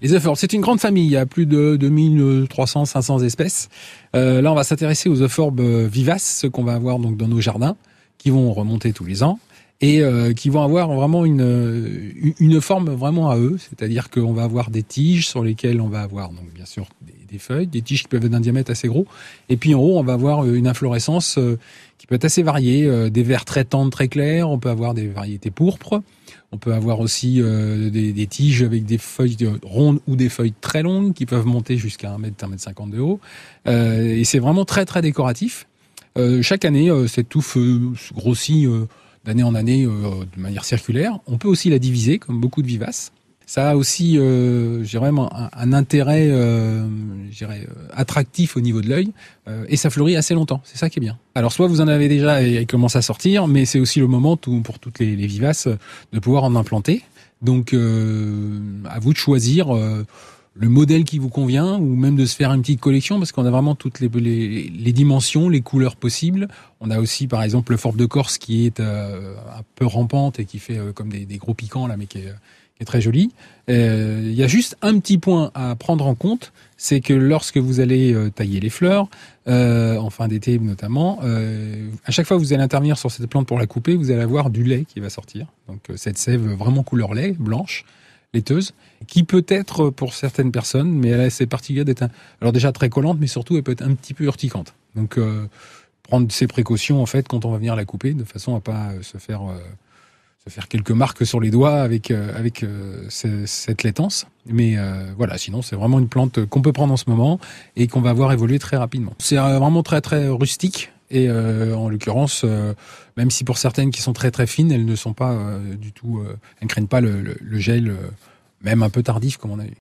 Les euphorbes, c'est une grande famille, il y a plus de 2300, 500 espèces. Euh, là, on va s'intéresser aux euphorbes vivaces, ceux qu'on va avoir donc dans nos jardins, qui vont remonter tous les ans et euh, qui vont avoir vraiment une, une forme vraiment à eux, c'est-à-dire qu'on va avoir des tiges sur lesquelles on va avoir donc bien sûr des, feuilles, des tiges qui peuvent être d'un diamètre assez gros, et puis en haut on va avoir une inflorescence euh, qui peut être assez variée, euh, des verts très tendres, très clairs, on peut avoir des variétés pourpres, on peut avoir aussi euh, des, tiges avec des feuilles rondes ou des feuilles très longues qui peuvent monter jusqu'à 1 mètre, 1 mètre 50 de haut. Euh, et c'est vraiment très très décoratif. Euh, chaque année, euh, cette touffe grossit d'année en année de manière circulaire. On peut aussi la diviser comme beaucoup de vivaces. Ça a aussi, euh, vraiment un, intérêt, euh, attractif au niveau de l'œil, euh, et ça fleurit assez longtemps. C'est ça qui est bien. Alors soit vous en avez déjà et elle commence à sortir, mais c'est aussi le moment pour toutes les, vivaces de pouvoir en implanter. Donc euh, à vous de choisir euh, le modèle qui vous convient ou même de se faire une petite collection parce qu'on a vraiment toutes les, dimensions, les couleurs possibles. On a aussi par exemple le forbe de Corse qui est euh, un peu rampante et qui fait euh, comme des, gros piquants là, mais qui est très joli. Euh, il y a juste un petit point à prendre en compte, c'est que lorsque vous allez tailler les fleurs, en fin d'été notamment, à chaque fois que vous allez intervenir sur cette plante pour la couper, vous allez avoir du lait qui va sortir. Donc cette sève vraiment couleur lait, blanche, laiteuse, qui peut être pour certaines personnes, mais elle a ses particuliers d'être, alors déjà très collante, mais surtout elle peut être un petit peu urticante. Donc euh, prendre ses précautions en fait quand on va venir la couper, de façon à pas se faire se faire quelques marques sur les doigts avec euh, avec euh, cette laitance. Mais euh, voilà, sinon c'est vraiment une plante qu'on peut prendre en ce moment et qu'on va voir évoluer très rapidement. C'est vraiment très très rustique. Et euh, en l'occurrence, euh, même si pour certaines qui sont très très fines, elles ne sont pas euh, du tout, elles ne craignent pas le, le, gel, même un peu tardif comme on a vu.